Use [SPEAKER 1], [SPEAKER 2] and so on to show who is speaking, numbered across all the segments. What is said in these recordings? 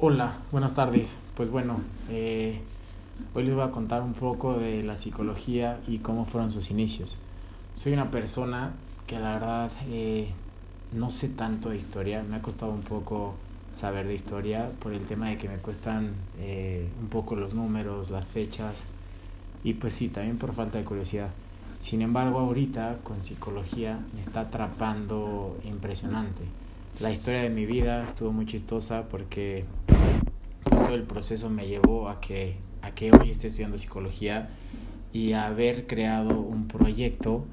[SPEAKER 1] Hola, buenas tardes. Pues bueno, eh, hoy les voy a contar un poco de la psicología y cómo fueron sus inicios. Soy una persona que la verdad eh, no sé tanto de historia, me ha costado un poco saber de historia por el tema de que me cuestan eh, un poco los números, las fechas y pues sí, también por falta de curiosidad. Sin embargo, ahorita con psicología me está atrapando impresionante la historia de mi vida estuvo muy chistosa porque pues, todo el proceso me llevó a que, a que hoy esté estudiando psicología y a haber creado un proyecto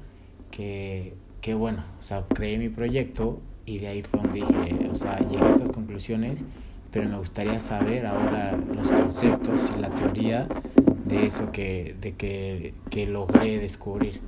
[SPEAKER 1] que, que bueno, o sea, creé mi proyecto y de ahí fue donde dije, o sea, llegué a estas conclusiones, pero me gustaría saber ahora los conceptos y la teoría de eso que, de que, que logré descubrir.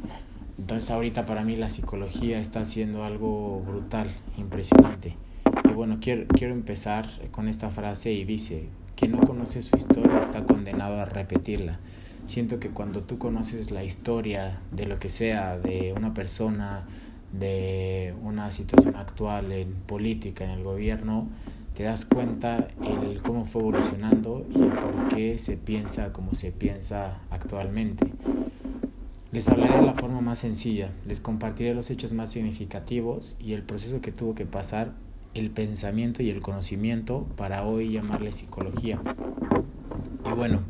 [SPEAKER 1] Entonces ahorita para mí la psicología está haciendo algo brutal, impresionante. Y bueno, quiero, quiero empezar con esta frase y dice, quien no conoce su historia está condenado a repetirla. Siento que cuando tú conoces la historia de lo que sea, de una persona, de una situación actual en política, en el gobierno, te das cuenta el cómo fue evolucionando y el por qué se piensa como se piensa actualmente. Les hablaré de la forma más sencilla, les compartiré los hechos más significativos y el proceso que tuvo que pasar el pensamiento y el conocimiento para hoy llamarle psicología. Y bueno,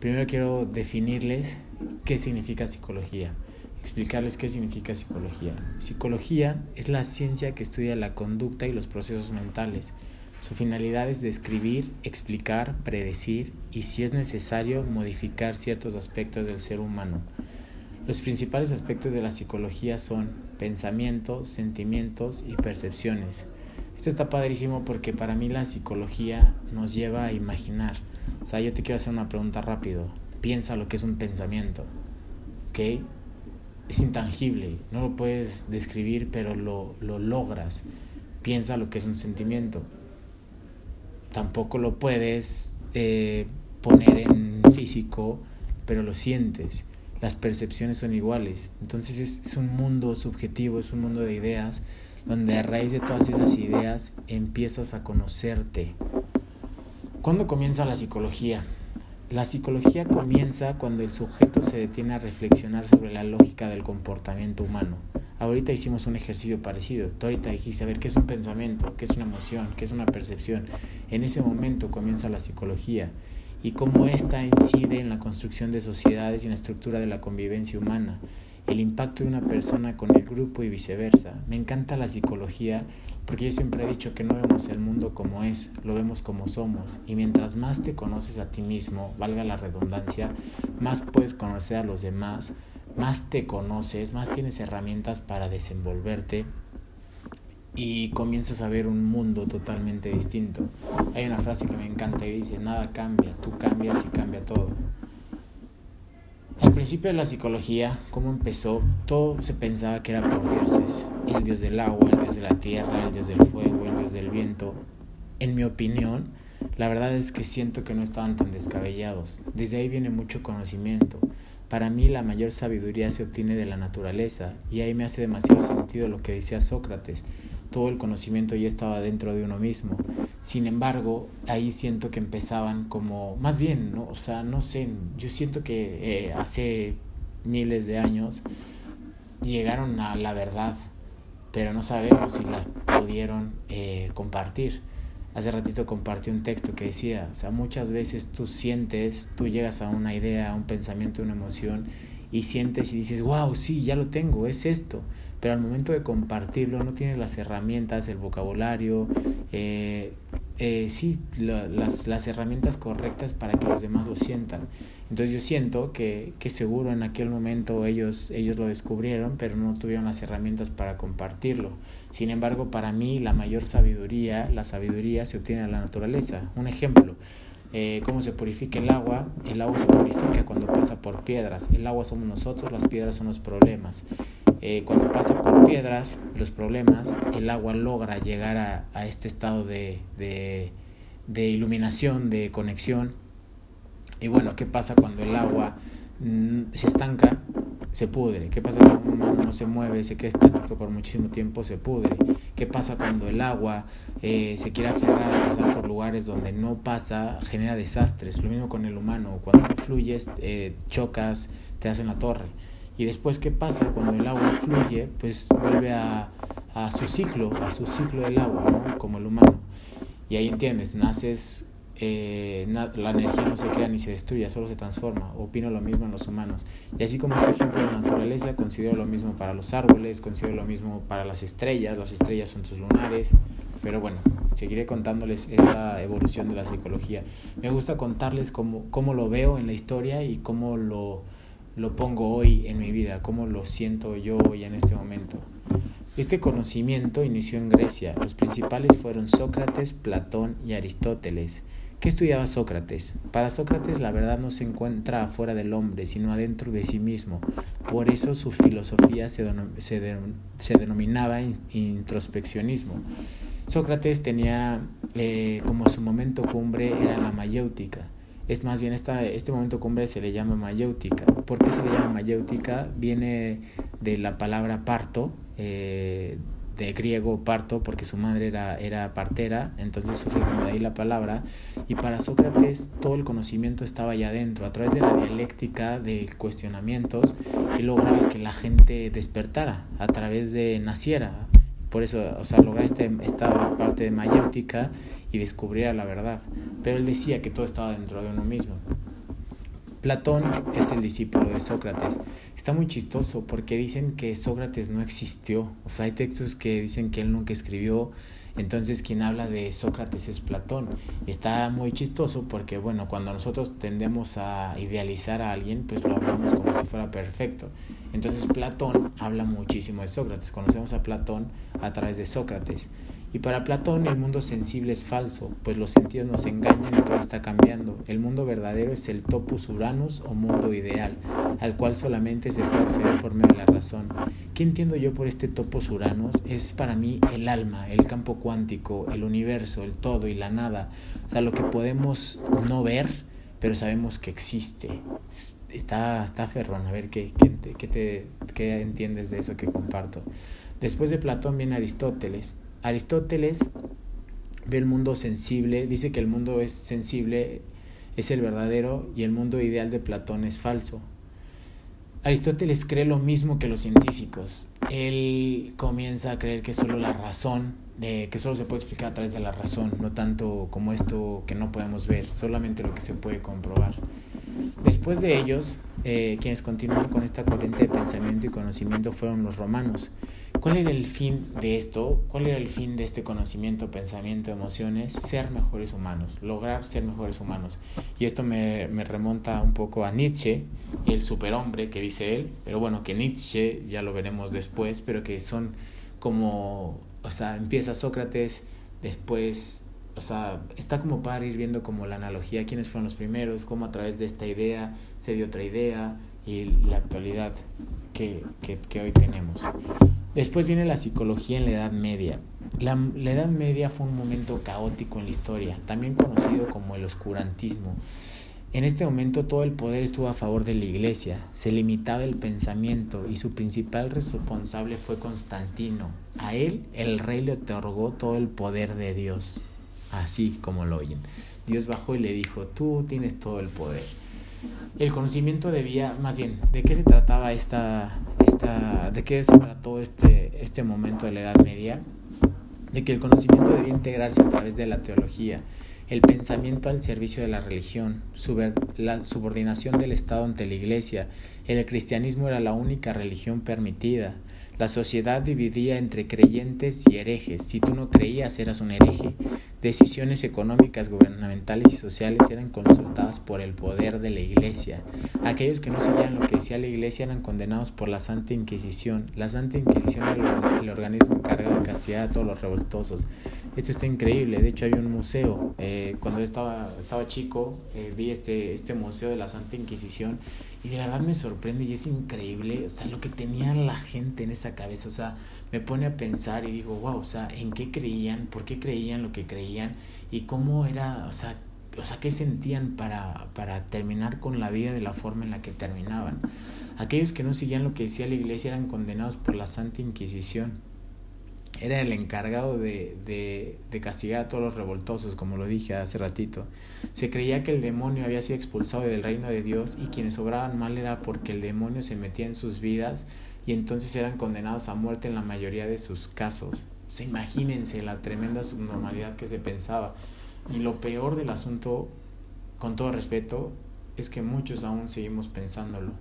[SPEAKER 1] primero quiero definirles qué significa psicología, explicarles qué significa psicología. Psicología es la ciencia que estudia la conducta y los procesos mentales. Su finalidad es describir, explicar, predecir y si es necesario modificar ciertos aspectos del ser humano los principales aspectos de la psicología son pensamientos, sentimientos y percepciones. Esto está padrísimo porque para mí la psicología nos lleva a imaginar. O sea, yo te quiero hacer una pregunta rápido. Piensa lo que es un pensamiento. ¿Ok? Es intangible, no lo puedes describir, pero lo, lo logras. Piensa lo que es un sentimiento. Tampoco lo puedes eh, poner en físico, pero lo sientes las percepciones son iguales. Entonces es, un mundo subjetivo, es un mundo de ideas, donde a raíz de todas esas ideas empiezas a conocerte. ¿Cuándo comienza la psicología? La psicología comienza cuando el sujeto se detiene a reflexionar sobre la lógica del comportamiento humano. Ahorita hicimos un ejercicio parecido. Tú ahorita dijiste, a ver, ¿qué es un pensamiento? ¿Qué es una emoción? ¿Qué es una percepción? En ese momento comienza la psicología y cómo ésta incide en la construcción de sociedades y en la estructura de la convivencia humana, el impacto de una persona con el grupo y viceversa. Me encanta la psicología porque yo siempre he dicho que no vemos el mundo como es, lo vemos como somos. Y mientras más te conoces a ti mismo, valga la redundancia, más puedes conocer a los demás, más te conoces, más tienes herramientas para desenvolverte y comienzas a ver un mundo totalmente distinto. Hay una frase que me encanta y dice, nada cambia, tú cambias y cambia todo. Al principio de la psicología, ¿cómo empezó? Todo se pensaba que era por dioses. El dios del agua, el dios de la tierra, el dios del fuego, el dios del viento. En mi opinión, la verdad es que siento que no estaban tan descabellados. Desde ahí viene mucho conocimiento. Para mí la mayor sabiduría se obtiene de la naturaleza y ahí me hace demasiado sentido lo que decía Sócrates todo el conocimiento ya estaba dentro de uno mismo. Sin embargo, ahí siento que empezaban como, más bien, ¿no? o sea, no sé, yo siento que eh, hace miles de años llegaron a la verdad, pero no sabemos si la pudieron eh, compartir. Hace ratito compartí un texto que decía, o sea, muchas veces tú sientes, tú llegas a una idea, a un pensamiento, una emoción, y sientes y dices, wow, sí, ya lo tengo, es esto pero al momento de compartirlo no tienes las herramientas, el vocabulario, eh, eh, sí, las, las, herramientas correctas para que los demás lo sientan. Entonces yo siento que, que seguro en aquel momento ellos, ellos lo descubrieron, pero no tuvieron las herramientas para compartirlo. Sin embargo, para mí la mayor sabiduría, la sabiduría se obtiene en la naturaleza. Un ejemplo, eh, cómo se purifica el agua. El agua se purifica cuando pasa por piedras. El agua somos nosotros, las piedras son los problemas. Eh, cuando pasa por piedras, los problemas, el agua logra llegar a, este estado de, iluminación, de conexión. Y bueno, ¿qué pasa cuando el agua mm, se estanca? Se pudre. ¿Qué pasa cuando un humano no se mueve, se queda estático por muchísimo tiempo? Se pudre. ¿Qué pasa cuando el agua eh, se quiere aferrar a pasar por lugares donde no pasa? Genera desastres. Lo mismo con el humano. Cuando no fluyes, eh, chocas, te hacen la torre. Y después, ¿qué pasa? Cuando el agua fluye, pues vuelve a, a su ciclo, a su ciclo del agua, ¿no? Como el humano. Y ahí entiendes, naces eh, la energía no se crea ni se destruye, solo se transforma. Opino lo mismo en los humanos. Y así como este ejemplo de la naturaleza, considero lo mismo para los árboles, considero lo mismo para las estrellas. Las estrellas son tus lunares. Pero bueno, seguiré contándoles esta evolución de la psicología. Me gusta contarles cómo, cómo lo veo en la historia y cómo lo, lo pongo hoy en mi vida, cómo lo siento yo hoy en este momento. Este conocimiento inició en Grecia. Los principales fueron Sócrates, Platón y Aristóteles. ¿Qué estudiaba Sócrates? Para Sócrates la verdad no se encuentra afuera del hombre, sino adentro de sí mismo. Por eso su filosofía se, denominaba introspeccionismo. Sócrates tenía eh, como su momento cumbre era la mayéutica. Es más bien esta, este momento cumbre se le llama mayéutica. ¿Por qué se le llama mayéutica? Viene de la palabra parto, eh, de griego parto porque su madre era, era partera, entonces surge como de ahí la palabra. Y para Sócrates todo el conocimiento estaba allá adentro, a través de la dialéctica de cuestionamientos, y lograba que la gente despertara, a través de naciera. Por eso, o sea, lograr este, esta parte de mayéutica y descubriera la verdad. Pero él decía que todo estaba dentro de uno mismo. Platón es el discípulo de Sócrates. Está muy chistoso porque dicen que Sócrates no existió. O sea, hay textos que dicen que él nunca escribió. Entonces quien habla de Sócrates es Platón. Está muy chistoso porque, bueno, cuando nosotros tendemos a idealizar a alguien, pues lo hablamos como si fuera perfecto. Entonces Platón habla muchísimo de Sócrates. Conocemos a Platón a través de Sócrates. Y para Platón el mundo sensible es falso, pues los sentidos nos engañan y todo está cambiando. El mundo verdadero es el topus uranus o mundo ideal, al cual solamente se puede acceder por medio de la razón. ¿Qué entiendo yo por este topos uranus? Es para mí el alma, el campo cuántico, el universo, el todo y la nada. O sea, lo que podemos no ver, pero sabemos que existe. Está, está ferrón, a ver qué, qué, qué, te, qué entiendes de eso que comparto. Después de Platón viene Aristóteles Aristóteles ve el mundo sensible, dice que el mundo es sensible, es el verdadero y el mundo ideal de Platón es falso. Aristóteles cree lo mismo que los científicos. Él comienza a creer que solo la razón, que solo se puede explicar a través de la razón, no tanto como esto que no podemos ver, solamente lo que se puede comprobar. Después de ellos, eh, quienes continúan con esta corriente de pensamiento y conocimiento fueron los romanos. ¿Cuál era el fin de esto? ¿Cuál era el fin de este conocimiento, pensamiento, emociones? Ser mejores humanos, lograr ser mejores humanos. Y esto me, me remonta un poco a Nietzsche, el superhombre que dice él, pero bueno, que Nietzsche ya lo veremos después, pero que son como, o sea, empieza Sócrates, después o sea, está como para ir viendo como la analogía, quiénes fueron los primeros, cómo a través de esta idea se dio otra idea y la actualidad que, que, hoy tenemos. Después viene la psicología en la Edad Media. La, la, Edad Media fue un momento caótico en la historia, también conocido como el oscurantismo. En este momento todo el poder estuvo a favor de la iglesia, se limitaba el pensamiento y su principal responsable fue Constantino. A él el rey le otorgó todo el poder de Dios así como lo oyen. Dios bajó y le dijo, tú tienes todo el poder. El conocimiento debía, más bien, ¿de qué se trataba esta, esta de qué se trató este, este momento de la Edad Media? De que el conocimiento debía integrarse a través de la teología, el pensamiento al servicio de la religión, la subordinación del Estado ante la Iglesia. El cristianismo era la única religión permitida. La sociedad dividía entre creyentes y herejes. Si tú no creías, eras un hereje. Decisiones económicas, gubernamentales y sociales eran consultadas por el poder de la Iglesia. Aquellos que no seguían lo que decía la Iglesia eran condenados por la Santa Inquisición. La Santa Inquisición era el, organismo encargado de castigar a todos los revoltosos. Esto está increíble. De hecho, hay un museo. Eh, cuando estaba, estaba chico, eh, vi este, este museo de la Santa Inquisición y de verdad me sorprende y es increíble, o sea, lo que tenía la gente en esa cabeza, o sea, me pone a pensar y digo, wow, o sea, ¿en qué creían? ¿Por qué creían lo que creían? Y cómo era, o sea, o sea, qué sentían para, para terminar con la vida de la forma en la que terminaban. Aquellos que no seguían lo que decía la iglesia eran condenados por la Santa Inquisición. Era el encargado de, de, castigar a todos los revoltosos, como lo dije hace ratito. Se creía que el demonio había sido expulsado del reino de Dios y quienes obraban mal era porque el demonio se metía en sus vidas y entonces eran condenados a muerte en la mayoría de sus casos. O imagínense la tremenda subnormalidad que se pensaba. Y lo peor del asunto, con todo respeto, es que muchos aún seguimos pensándolo.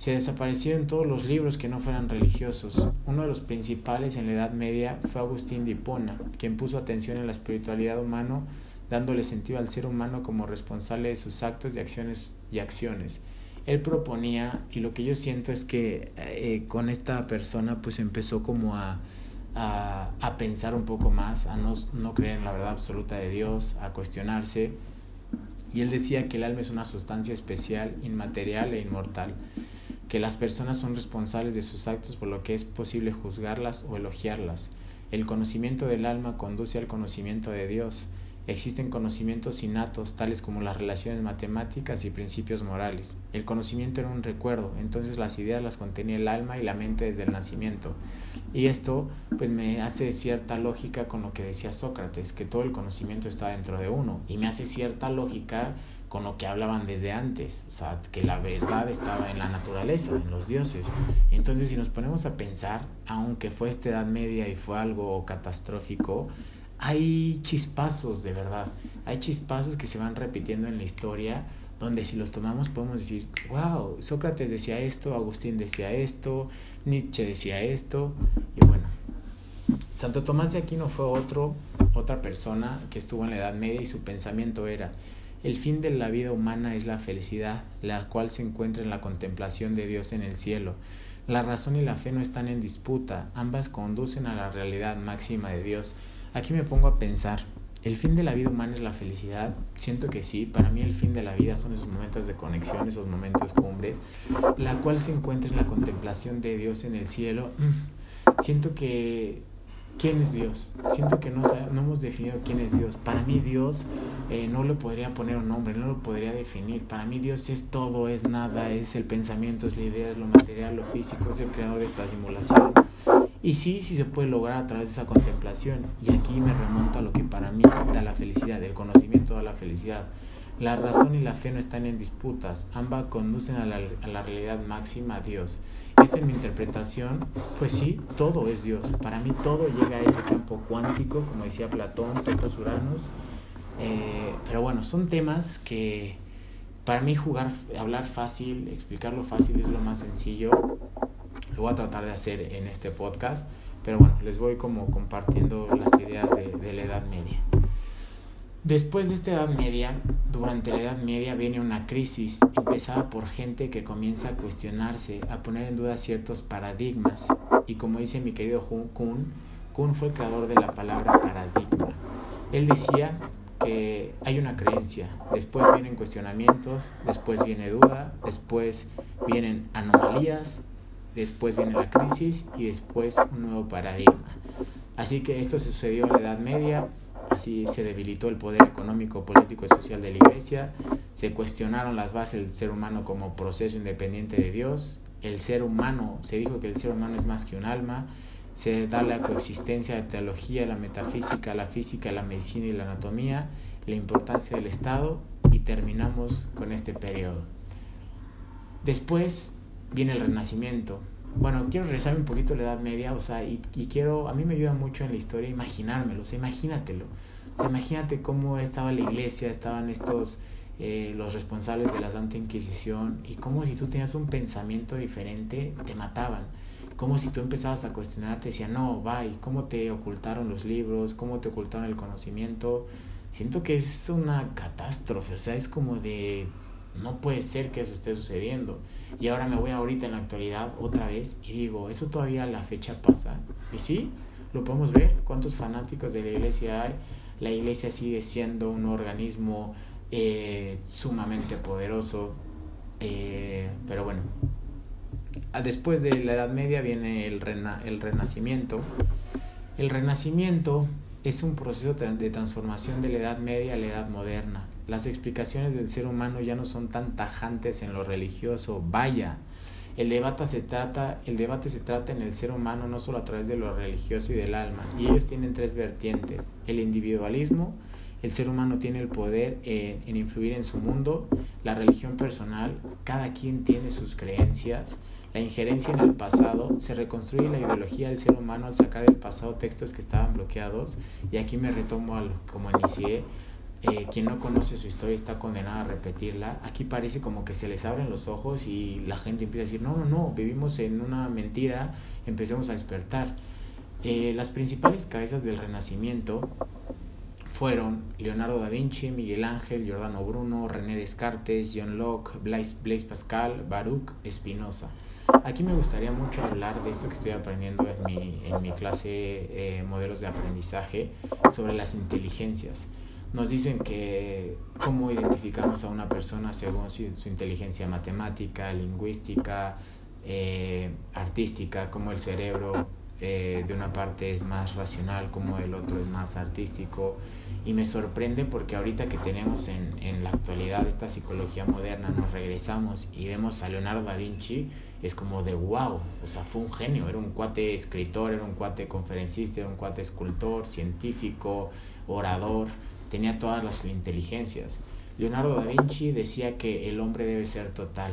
[SPEAKER 1] Se desaparecieron todos los libros que no fueran religiosos. Uno de los principales en la Edad Media fue Agustín de Hipona, quien puso atención en la espiritualidad humana, dándole sentido al ser humano como responsable de sus actos y acciones y acciones. Él proponía, y lo que yo siento es que eh, con esta persona pues empezó como a, a, a pensar un poco más, a no, no creer en la verdad absoluta de Dios, a cuestionarse. Y él decía que el alma es una sustancia especial, inmaterial e inmortal que las personas son responsables de sus actos por lo que es posible juzgarlas o elogiarlas. El conocimiento del alma conduce al conocimiento de Dios. Existen conocimientos innatos, tales como las relaciones matemáticas y principios morales. El conocimiento era un recuerdo, entonces las ideas las contenía el alma y la mente desde el nacimiento. Y esto pues me hace cierta lógica con lo que decía Sócrates, que todo el conocimiento está dentro de uno. Y me hace cierta lógica con lo que hablaban desde antes, o sea, que la verdad estaba en la naturaleza, en los dioses. Entonces, si nos ponemos a pensar, aunque fue esta Edad Media y fue algo catastrófico, hay chispazos de verdad, hay chispazos que se van repitiendo en la historia, donde si los tomamos podemos decir, wow, Sócrates decía esto, Agustín decía esto, Nietzsche decía esto, y bueno, Santo Tomás de Aquino fue otro, otra persona que estuvo en la Edad Media y su pensamiento era, el fin de la vida humana es la felicidad, la cual se encuentra en la contemplación de Dios en el cielo. La razón y la fe no están en disputa, ambas conducen a la realidad máxima de Dios. Aquí me pongo a pensar, ¿el fin de la vida humana es la felicidad? Siento que sí, para mí el fin de la vida son esos momentos de conexión, esos momentos cumbres, la cual se encuentra en la contemplación de Dios en el cielo. Mm, siento que ¿Quién es Dios? Siento que no, no hemos definido quién es Dios. Para mí Dios eh, no le podría poner un nombre, no lo podría definir. Para mí Dios es todo, es nada, es el pensamiento, es la idea, es lo material, lo físico, es el creador de esta simulación. Y sí, sí se puede lograr a través de esa contemplación. Y aquí me remonto a lo que para mí da la felicidad, el conocimiento da la felicidad. La razón y la fe no están en disputas, ambas conducen a la, realidad máxima, Dios. Esto en mi interpretación, pues sí, todo es Dios. Para mí todo llega a ese campo cuántico, como decía Platón, topos uranos. Eh, pero bueno, son temas que para mí jugar, hablar fácil, explicarlo fácil es lo más sencillo. Lo voy a tratar de hacer en este podcast. Pero bueno, les voy como compartiendo las ideas de, de la Edad Media. Después de esta Edad Media, durante la Edad Media viene una crisis empezada por gente que comienza a cuestionarse, a poner en duda ciertos paradigmas. Y como dice mi querido Kuhn, Kuhn fue el creador de la palabra paradigma. Él decía que hay una creencia, después vienen cuestionamientos, después viene duda, después vienen anomalías, después viene la crisis y después un nuevo paradigma. Así que esto sucedió en la Edad Media, Así se debilitó el poder económico, político y social de la Iglesia, se cuestionaron las bases del ser humano como proceso independiente de Dios, el ser humano, se dijo que el ser humano es más que un alma, se da la coexistencia de la teología, la metafísica, la física, la medicina y la anatomía, la importancia del Estado y terminamos con este periodo. Después viene el Renacimiento. Bueno, quiero regresar un poquito la Edad Media, o sea, y, y quiero, a mí me ayuda mucho en la historia imaginármelo, o sea, imagínatelo imagínate cómo estaba la iglesia, estaban estos, eh, los responsables de la Santa Inquisición, y cómo si tú tenías un pensamiento diferente, te mataban. Como si tú empezabas a cuestionarte, decían, no, bye, ¿cómo te ocultaron los libros? ¿Cómo te ocultaron el conocimiento? Siento que es una catástrofe, o sea, es como de, no puede ser que eso esté sucediendo. Y ahora me voy ahorita en la actualidad otra vez y digo, ¿eso todavía la fecha pasa? Y sí, lo podemos ver, cuántos fanáticos de la iglesia hay, la iglesia sigue siendo un organismo eh, sumamente poderoso, eh, pero bueno, después de la Edad Media viene el, rena, el Renacimiento. El Renacimiento es un proceso de transformación de la Edad Media a la Edad Moderna. Las explicaciones del ser humano ya no son tan tajantes en lo religioso. Vaya, el debate se trata, el debate se trata en el ser humano no solo a través de lo religioso y del alma, y ellos tienen tres vertientes: el individualismo, el ser humano tiene el poder en, en influir en su mundo, la religión personal, cada quien tiene sus creencias, la injerencia en el pasado, se reconstruye la ideología del ser humano al sacar del pasado textos que estaban bloqueados, y aquí me retomo al como inicié, eh, quien no conoce su historia está condenado a repetirla. Aquí parece como que se les abren los ojos y la gente empieza a decir, no, no, no, vivimos en una mentira, empecemos a despertar. Eh, las principales cabezas del Renacimiento fueron Leonardo da Vinci, Miguel Ángel, Giordano Bruno, René Descartes, John Locke, Blaise, Blaise Pascal, Baruch Spinoza. Aquí me gustaría mucho hablar de esto que estoy aprendiendo en mi, en mi clase eh, Modelos de Aprendizaje sobre las inteligencias nos dicen que cómo identificamos a una persona según su, inteligencia matemática, lingüística, eh, artística, como el cerebro eh, de una parte es más racional, como el otro es más artístico. Y me sorprende porque ahorita que tenemos en, en la actualidad esta psicología moderna, nos regresamos y vemos a Leonardo da Vinci, es como de wow, o sea, fue un genio, era un cuate escritor, era un cuate conferencista, era un cuate escultor, científico, orador tenía todas las inteligencias. Leonardo da Vinci decía que el hombre debe ser total.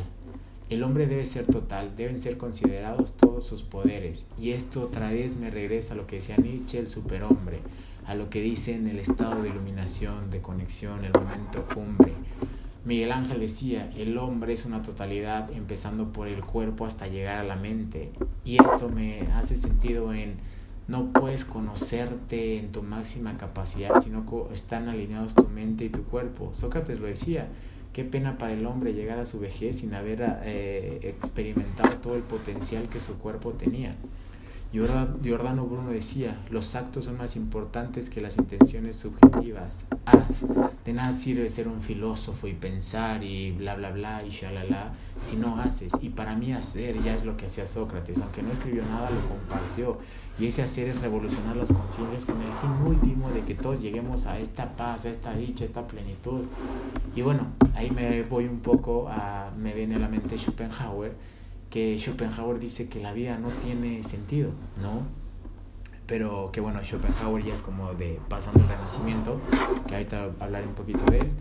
[SPEAKER 1] El hombre debe ser total, deben ser considerados todos sus poderes. Y esto otra vez me regresa a lo que decía Nietzsche, el superhombre, a lo que dice en el estado de iluminación, de conexión, el momento cumbre. Miguel Ángel decía, el hombre es una totalidad empezando por el cuerpo hasta llegar a la mente. Y esto me hace sentido en no puedes conocerte en tu máxima capacidad, sino que están alineados tu mente y tu cuerpo. Sócrates lo decía, qué pena para el hombre llegar a su vejez sin haber eh, experimentado todo el potencial que su cuerpo tenía. Giordano Bruno decía, los actos son más importantes que las intenciones subjetivas. Haz, de nada sirve ser un filósofo y pensar y bla bla bla y shalala si no haces. Y para mí hacer ya es lo que hacía Sócrates, aunque no escribió nada, lo compartió. Y ese hacer es revolucionar las conciencias con el fin último de que todos lleguemos a esta paz, a esta dicha, a esta plenitud. Y bueno, ahí me voy un poco me viene a la mente Schopenhauer que Schopenhauer dice que la vida no tiene sentido, ¿no? Pero que bueno, Schopenhauer ya es como de pasando el renacimiento, que ahorita hablaré un poquito de él.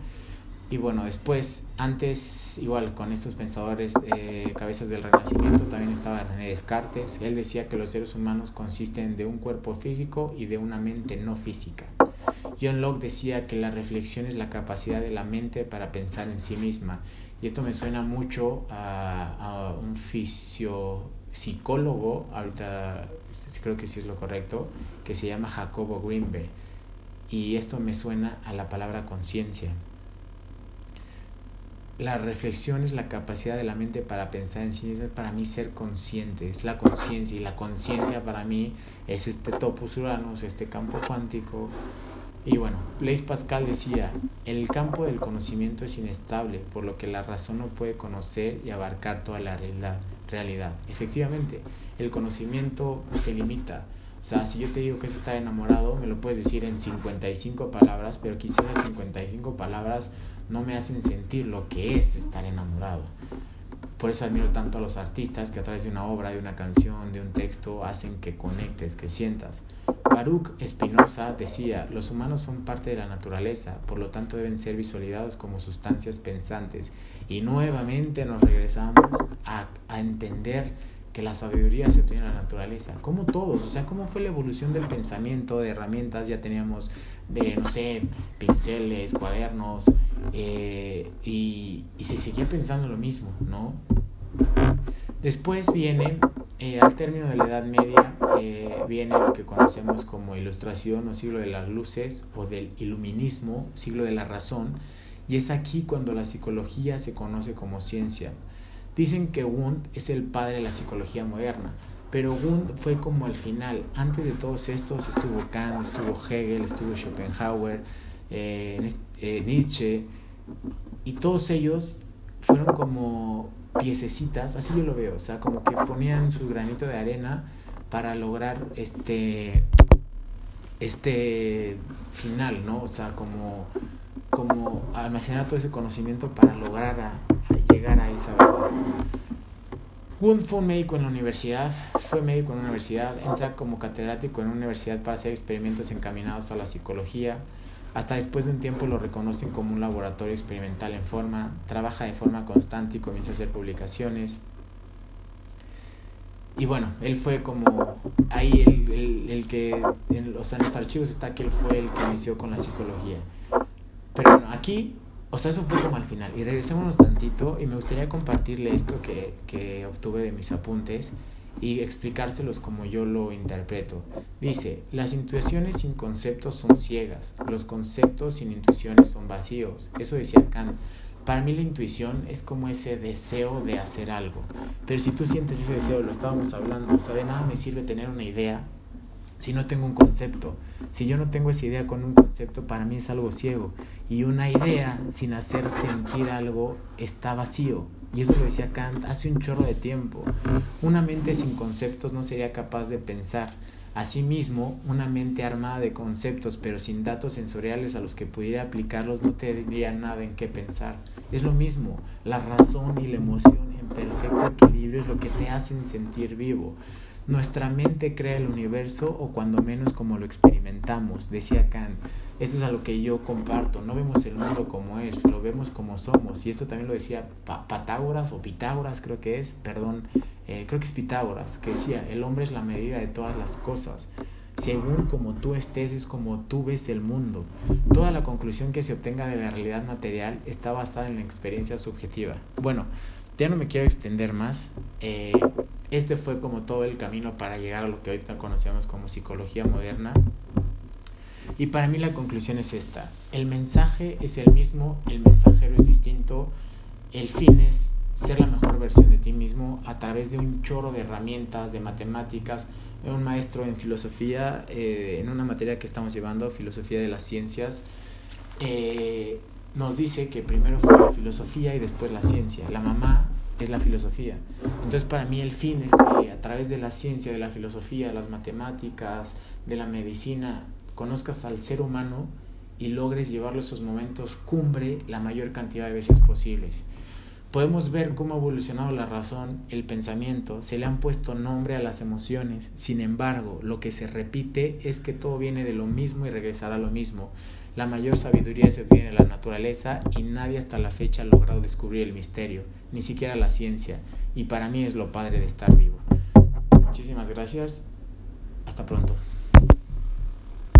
[SPEAKER 1] Y bueno, después, antes, igual con estos pensadores eh, cabezas del Renacimiento, también estaba René Descartes. Él decía que los seres humanos consisten de un cuerpo físico y de una mente no física. John Locke decía que la reflexión es la capacidad de la mente para pensar en sí misma y esto me suena mucho a, un fisiopsicólogo, ahorita creo que sí es lo correcto, que se llama Jacobo Greenberg. Y esto me suena a la palabra conciencia. La reflexión es la capacidad de la mente para pensar en sí misma, para mí ser consciente, es la conciencia y la conciencia para mí es este topus uranus, este campo cuántico y bueno, Blaise Pascal decía, el campo del conocimiento es inestable, por lo que la razón no puede conocer y abarcar toda la realidad. realidad. Efectivamente, el conocimiento se limita. O sea, si yo te digo que es estar enamorado, me lo puedes decir en 55 palabras, pero quizás esas 55 palabras no me hacen sentir lo que es estar enamorado. Por eso admiro tanto a los artistas que a través de una obra, de una canción, de un texto, hacen que conectes, que sientas. Baruch Spinoza decía, los humanos son parte de la naturaleza, por lo tanto deben ser visualizados como sustancias pensantes. Y nuevamente nos regresamos a, a entender que la sabiduría se obtiene en la naturaleza, como todos, o sea, cómo fue la evolución del pensamiento, de herramientas, ya teníamos, de, no sé, pinceles, cuadernos, eh, y, se seguía pensando lo mismo, ¿no? Después viene, eh, al término de la Edad Media, eh, viene lo que conocemos como ilustración o siglo de las luces o del iluminismo, siglo de la razón, y es aquí cuando la psicología se conoce como ciencia. Dicen que Wundt es el padre de la psicología moderna, pero Wundt fue como al final. Antes de todos estos estuvo Kant, estuvo Hegel, estuvo Schopenhauer, eh, eh, Nietzsche, y todos ellos fueron como piececitas, así yo lo veo, o sea, como que ponían su granito de arena para lograr este este final, ¿no? O sea, como, como almacenar todo ese conocimiento para lograr a, llegar a esa verdad. Wundt fue un médico en la universidad, fue médico en la universidad, entra como catedrático en una universidad para hacer experimentos encaminados a la psicología. Hasta después de un tiempo lo reconocen como un laboratorio experimental en forma, trabaja de forma constante y comienza a hacer publicaciones. Y bueno, él fue como ahí el, el, que, en, los archivos está que él fue el que inició con la psicología. Pero bueno, aquí, o sea, eso fue como al final. Y regresémonos tantito y me gustaría compartirle esto que, que obtuve de mis apuntes y explicárselos como yo lo interpreto. Dice, las intuiciones sin conceptos son ciegas, los conceptos sin intuiciones son vacíos. Eso decía Kant. Para mí la intuición es como ese deseo de hacer algo. Pero si tú sientes ese deseo, lo estábamos hablando, o sea, de nada me sirve tener una idea si no tengo un concepto. Si yo no tengo esa idea con un concepto, para mí es algo ciego. Y una idea sin hacer sentir algo está vacío. Y eso lo decía Kant hace un chorro de tiempo. Una mente sin conceptos no sería capaz de pensar. Asimismo, una mente armada de conceptos pero sin datos sensoriales a los que pudiera aplicarlos no te diría nada en qué pensar. Es lo mismo, la razón y la emoción en perfecto equilibrio es lo que te hacen sentir vivo. Nuestra mente crea el universo o cuando menos como lo experimentamos, decía Kant. Esto es a lo que yo comparto. No vemos el mundo como es, lo vemos como somos. Y esto también lo decía Patágoras o Pitágoras, creo que es, perdón, eh, creo que es Pitágoras, que decía, el hombre es la medida de todas las cosas. Según como tú estés es como tú ves el mundo. Toda la conclusión que se obtenga de la realidad material está basada en la experiencia subjetiva. Bueno, ya no me quiero extender más. Eh, este fue como todo el camino para llegar a lo que ahorita conocemos como psicología moderna. Y para mí la conclusión es esta. El mensaje es el mismo, el mensajero es distinto, el fin es ser la mejor versión de ti mismo a través de un chorro de herramientas, de matemáticas. Un maestro en filosofía, eh, en una materia que estamos llevando, filosofía de las ciencias, eh, nos dice que primero fue la filosofía y después la ciencia. La mamá es la filosofía. Entonces para mí el fin es que a través de la ciencia, de la filosofía, de las matemáticas, de la medicina, conozcas al ser humano y logres llevarlo a esos momentos cumbre la mayor cantidad de veces posibles. Podemos ver cómo ha evolucionado la razón, el pensamiento, se le han puesto nombre a las emociones, sin embargo, lo que se repite es que todo viene de lo mismo y regresará a lo mismo. La mayor sabiduría se obtiene en la naturaleza y nadie hasta la fecha ha logrado descubrir el misterio, ni siquiera la ciencia, y para mí es lo padre de estar vivo. Muchísimas gracias, hasta pronto.